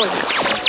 Hola.